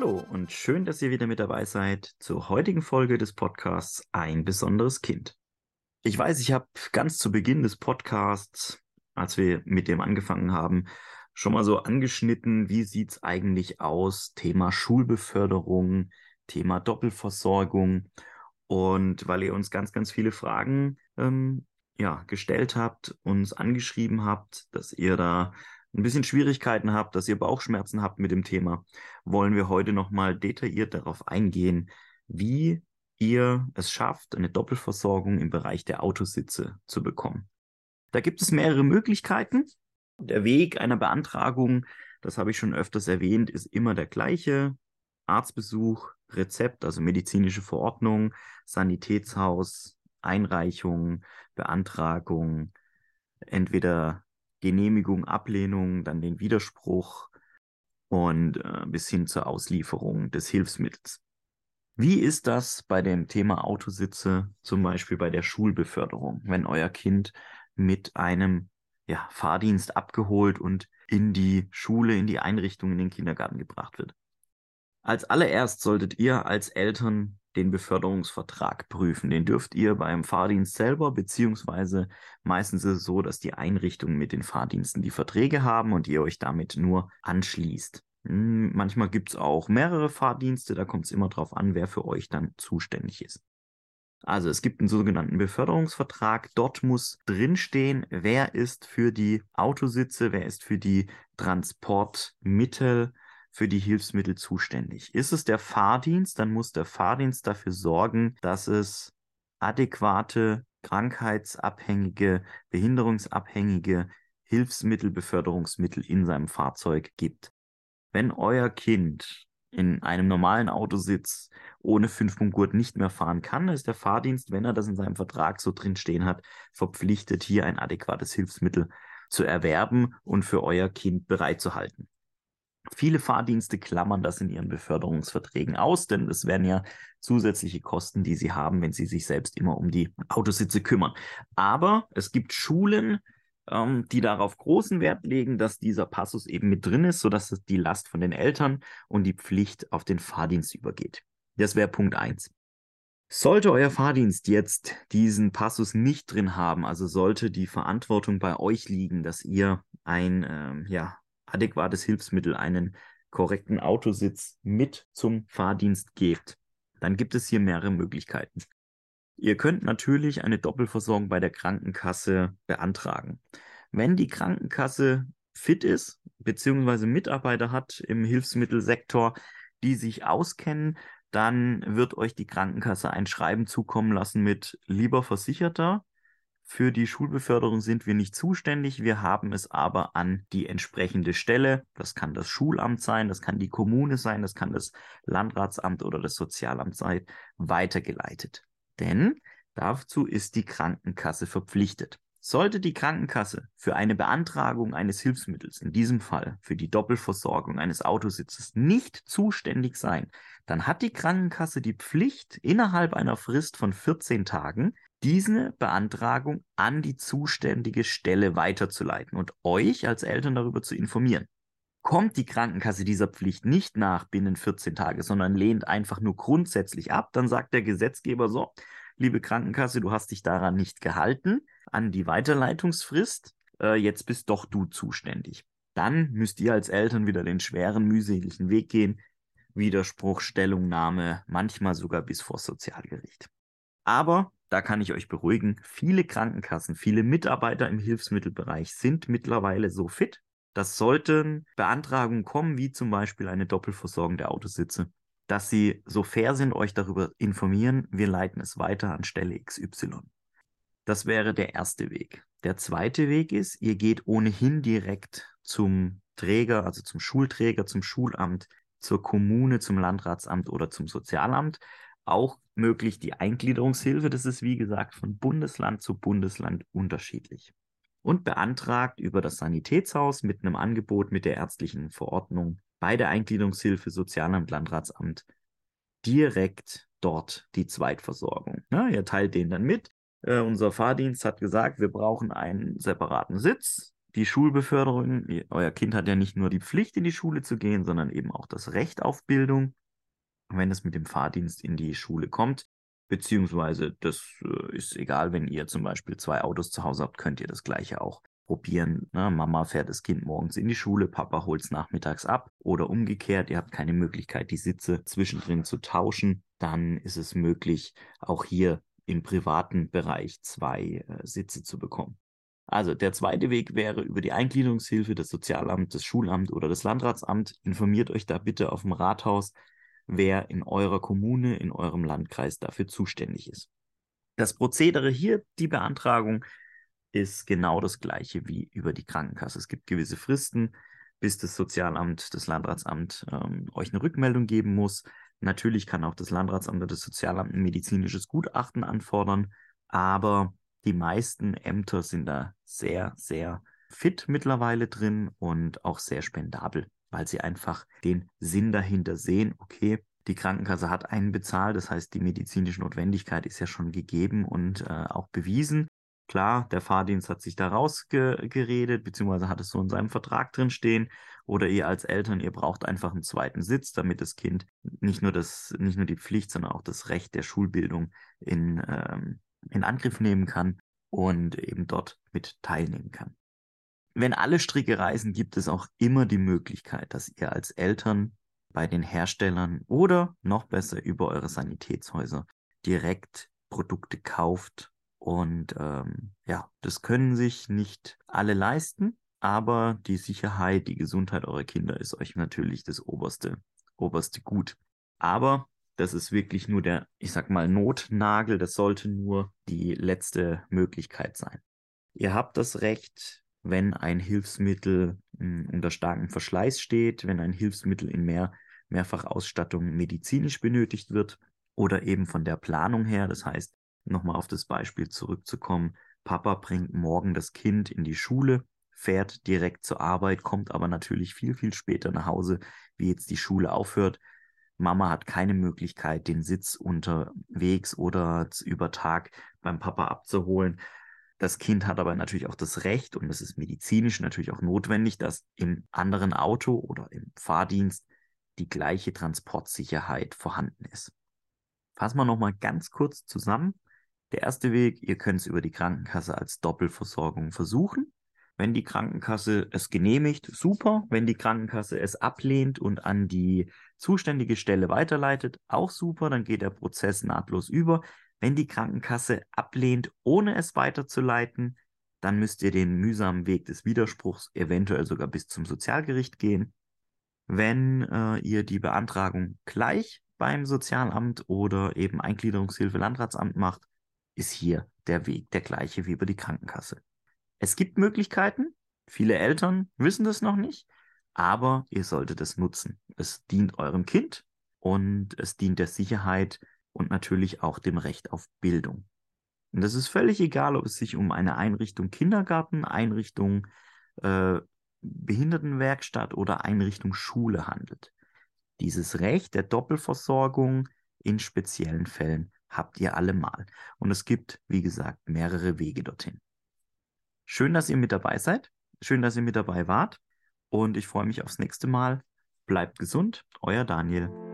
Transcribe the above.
Hallo und schön, dass ihr wieder mit dabei seid zur heutigen Folge des Podcasts Ein besonderes Kind. Ich weiß, ich habe ganz zu Beginn des Podcasts, als wir mit dem angefangen haben, schon mal so angeschnitten, wie sieht es eigentlich aus? Thema Schulbeförderung, Thema Doppelversorgung. Und weil ihr uns ganz, ganz viele Fragen ähm, ja, gestellt habt, uns angeschrieben habt, dass ihr da ein bisschen Schwierigkeiten habt, dass ihr Bauchschmerzen habt mit dem Thema, wollen wir heute nochmal detailliert darauf eingehen, wie ihr es schafft, eine Doppelversorgung im Bereich der Autositze zu bekommen. Da gibt es mehrere Möglichkeiten. Der Weg einer Beantragung, das habe ich schon öfters erwähnt, ist immer der gleiche. Arztbesuch, Rezept, also medizinische Verordnung, Sanitätshaus, Einreichung, Beantragung, entweder Genehmigung, Ablehnung, dann den Widerspruch und äh, bis hin zur Auslieferung des Hilfsmittels. Wie ist das bei dem Thema Autositze, zum Beispiel bei der Schulbeförderung, wenn euer Kind mit einem ja, Fahrdienst abgeholt und in die Schule, in die Einrichtung, in den Kindergarten gebracht wird? Als allererst solltet ihr als Eltern den Beförderungsvertrag prüfen. Den dürft ihr beim Fahrdienst selber, beziehungsweise meistens ist es so, dass die Einrichtungen mit den Fahrdiensten die Verträge haben und ihr euch damit nur anschließt. Hm, manchmal gibt es auch mehrere Fahrdienste, da kommt es immer darauf an, wer für euch dann zuständig ist. Also es gibt einen sogenannten Beförderungsvertrag. Dort muss drinstehen, wer ist für die Autositze, wer ist für die Transportmittel für die Hilfsmittel zuständig. Ist es der Fahrdienst, dann muss der Fahrdienst dafür sorgen, dass es adäquate, krankheitsabhängige, behinderungsabhängige Hilfsmittel, Beförderungsmittel in seinem Fahrzeug gibt. Wenn euer Kind in einem normalen Auto sitzt, ohne Fünfpunktgurt nicht mehr fahren kann, ist der Fahrdienst, wenn er das in seinem Vertrag so drin stehen hat, verpflichtet, hier ein adäquates Hilfsmittel zu erwerben und für euer Kind bereitzuhalten. Viele Fahrdienste klammern das in ihren Beförderungsverträgen aus, denn es werden ja zusätzliche Kosten, die sie haben, wenn sie sich selbst immer um die Autositze kümmern. Aber es gibt Schulen, ähm, die darauf großen Wert legen, dass dieser Passus eben mit drin ist, sodass die Last von den Eltern und die Pflicht auf den Fahrdienst übergeht. Das wäre Punkt 1. Sollte euer Fahrdienst jetzt diesen Passus nicht drin haben, also sollte die Verantwortung bei euch liegen, dass ihr ein ähm, ja, adäquates Hilfsmittel, einen korrekten Autositz mit zum Fahrdienst gebt, dann gibt es hier mehrere Möglichkeiten. Ihr könnt natürlich eine Doppelversorgung bei der Krankenkasse beantragen. Wenn die Krankenkasse fit ist, beziehungsweise Mitarbeiter hat im Hilfsmittelsektor, die sich auskennen, dann wird euch die Krankenkasse ein Schreiben zukommen lassen mit lieber Versicherter, für die Schulbeförderung sind wir nicht zuständig, wir haben es aber an die entsprechende Stelle, das kann das Schulamt sein, das kann die Kommune sein, das kann das Landratsamt oder das Sozialamt sein, weitergeleitet. Denn dazu ist die Krankenkasse verpflichtet. Sollte die Krankenkasse für eine Beantragung eines Hilfsmittels, in diesem Fall für die Doppelversorgung eines Autositzes, nicht zuständig sein, dann hat die Krankenkasse die Pflicht, innerhalb einer Frist von 14 Tagen diese Beantragung an die zuständige Stelle weiterzuleiten und euch als Eltern darüber zu informieren. Kommt die Krankenkasse dieser Pflicht nicht nach binnen 14 Tage, sondern lehnt einfach nur grundsätzlich ab, dann sagt der Gesetzgeber so, liebe Krankenkasse, du hast dich daran nicht gehalten, an die Weiterleitungsfrist, äh, jetzt bist doch du zuständig. Dann müsst ihr als Eltern wieder den schweren, mühseligen Weg gehen, Widerspruch, Stellungnahme, manchmal sogar bis vor Sozialgericht. Aber da kann ich euch beruhigen, viele Krankenkassen, viele Mitarbeiter im Hilfsmittelbereich sind mittlerweile so fit, dass sollten Beantragungen kommen, wie zum Beispiel eine Doppelversorgung der Autositze, dass sie so fair sind, euch darüber informieren, wir leiten es weiter an Stelle XY. Das wäre der erste Weg. Der zweite Weg ist, ihr geht ohnehin direkt zum Träger, also zum Schulträger, zum Schulamt, zur Kommune, zum Landratsamt oder zum Sozialamt, auch möglich die Eingliederungshilfe. Das ist, wie gesagt, von Bundesland zu Bundesland unterschiedlich. Und beantragt über das Sanitätshaus mit einem Angebot mit der ärztlichen Verordnung bei der Eingliederungshilfe Sozialamt, Landratsamt direkt dort die Zweitversorgung. Ja, ihr teilt den dann mit. Äh, unser Fahrdienst hat gesagt, wir brauchen einen separaten Sitz. die Schulbeförderung. Euer Kind hat ja nicht nur die Pflicht, in die Schule zu gehen, sondern eben auch das Recht auf Bildung, wenn es mit dem Fahrdienst in die Schule kommt. Beziehungsweise, das äh, ist egal, wenn ihr zum Beispiel zwei Autos zu Hause habt, könnt ihr das gleiche auch probieren. Ne? Mama fährt das Kind morgens in die Schule, Papa holt es nachmittags ab oder umgekehrt. Ihr habt keine Möglichkeit, die Sitze zwischendrin zu tauschen. Dann ist es möglich, auch hier im privaten Bereich zwei äh, Sitze zu bekommen. Also der zweite Weg wäre über die Eingliederungshilfe, das Sozialamt, das Schulamt oder das Landratsamt. Informiert euch da bitte auf dem Rathaus, wer in eurer Kommune, in eurem Landkreis dafür zuständig ist. Das Prozedere hier, die Beantragung, ist genau das gleiche wie über die Krankenkasse. Es gibt gewisse Fristen, bis das Sozialamt, das Landratsamt ähm, euch eine Rückmeldung geben muss. Natürlich kann auch das Landratsamt oder das Sozialamt ein medizinisches Gutachten anfordern, aber die meisten Ämter sind da sehr, sehr fit mittlerweile drin und auch sehr spendabel, weil sie einfach den Sinn dahinter sehen, okay, die Krankenkasse hat einen bezahlt, das heißt, die medizinische Notwendigkeit ist ja schon gegeben und äh, auch bewiesen. Klar, der Fahrdienst hat sich da rausgeredet, beziehungsweise hat es so in seinem Vertrag drin stehen. Oder ihr als Eltern, ihr braucht einfach einen zweiten Sitz, damit das Kind nicht nur das, nicht nur die Pflicht, sondern auch das Recht der Schulbildung in, ähm, in Angriff nehmen kann und eben dort mit teilnehmen kann. Wenn alle Stricke reisen, gibt es auch immer die Möglichkeit, dass ihr als Eltern bei den Herstellern oder noch besser über eure Sanitätshäuser direkt Produkte kauft und ähm, ja, das können sich nicht alle leisten, aber die Sicherheit, die Gesundheit eurer Kinder ist euch natürlich das oberste, oberste Gut. Aber das ist wirklich nur der, ich sag mal, Notnagel. Das sollte nur die letzte Möglichkeit sein. Ihr habt das Recht, wenn ein Hilfsmittel mh, hm, unter starkem Verschleiß steht, wenn ein Hilfsmittel in mehr, Mehrfachausstattung medizinisch benötigt wird oder eben von der Planung her. Das heißt, nochmal auf das Beispiel zurückzukommen, Papa bringt morgen das Kind in die Schule, fährt direkt zur Arbeit, kommt aber natürlich viel, viel später nach Hause, wie jetzt die Schule aufhört. Mama hat keine Möglichkeit, den Sitz unterwegs oder über Tag beim Papa abzuholen. Das Kind hat aber natürlich auch das Recht, und es ist medizinisch natürlich auch notwendig, dass im anderen Auto oder im Fahrdienst die gleiche Transportsicherheit vorhanden ist. Fassen wir nochmal ganz kurz zusammen. Der erste Weg, ihr könnt es über die Krankenkasse als Doppelversorgung versuchen. Wenn die Krankenkasse es genehmigt, super. Wenn die Krankenkasse es ablehnt und an die zuständige Stelle weiterleitet, auch super. Dann geht der Prozess nahtlos über. Wenn die Krankenkasse ablehnt, ohne es weiterzuleiten, dann müsst ihr den mühsamen Weg des Widerspruchs eventuell sogar bis zum Sozialgericht gehen. Wenn äh, ihr die Beantragung gleich beim Sozialamt oder eben Eingliederungshilfe Landratsamt macht, ist hier der Weg der gleiche wie über die Krankenkasse. Es gibt Möglichkeiten, viele Eltern wissen das noch nicht, aber ihr solltet es nutzen. Es dient eurem Kind und es dient der Sicherheit und natürlich auch dem Recht auf Bildung. Und das ist völlig egal, ob es sich um eine Einrichtung Kindergarten, Einrichtung äh, Behindertenwerkstatt oder Einrichtung Schule handelt. Dieses Recht der Doppelversorgung in speziellen Fällen habt ihr allemal. Und es gibt, wie gesagt, mehrere Wege dorthin. Schön, dass ihr mit dabei seid. Schön, dass ihr mit dabei wart. Und ich freue mich aufs nächste Mal. Bleibt gesund, euer Daniel.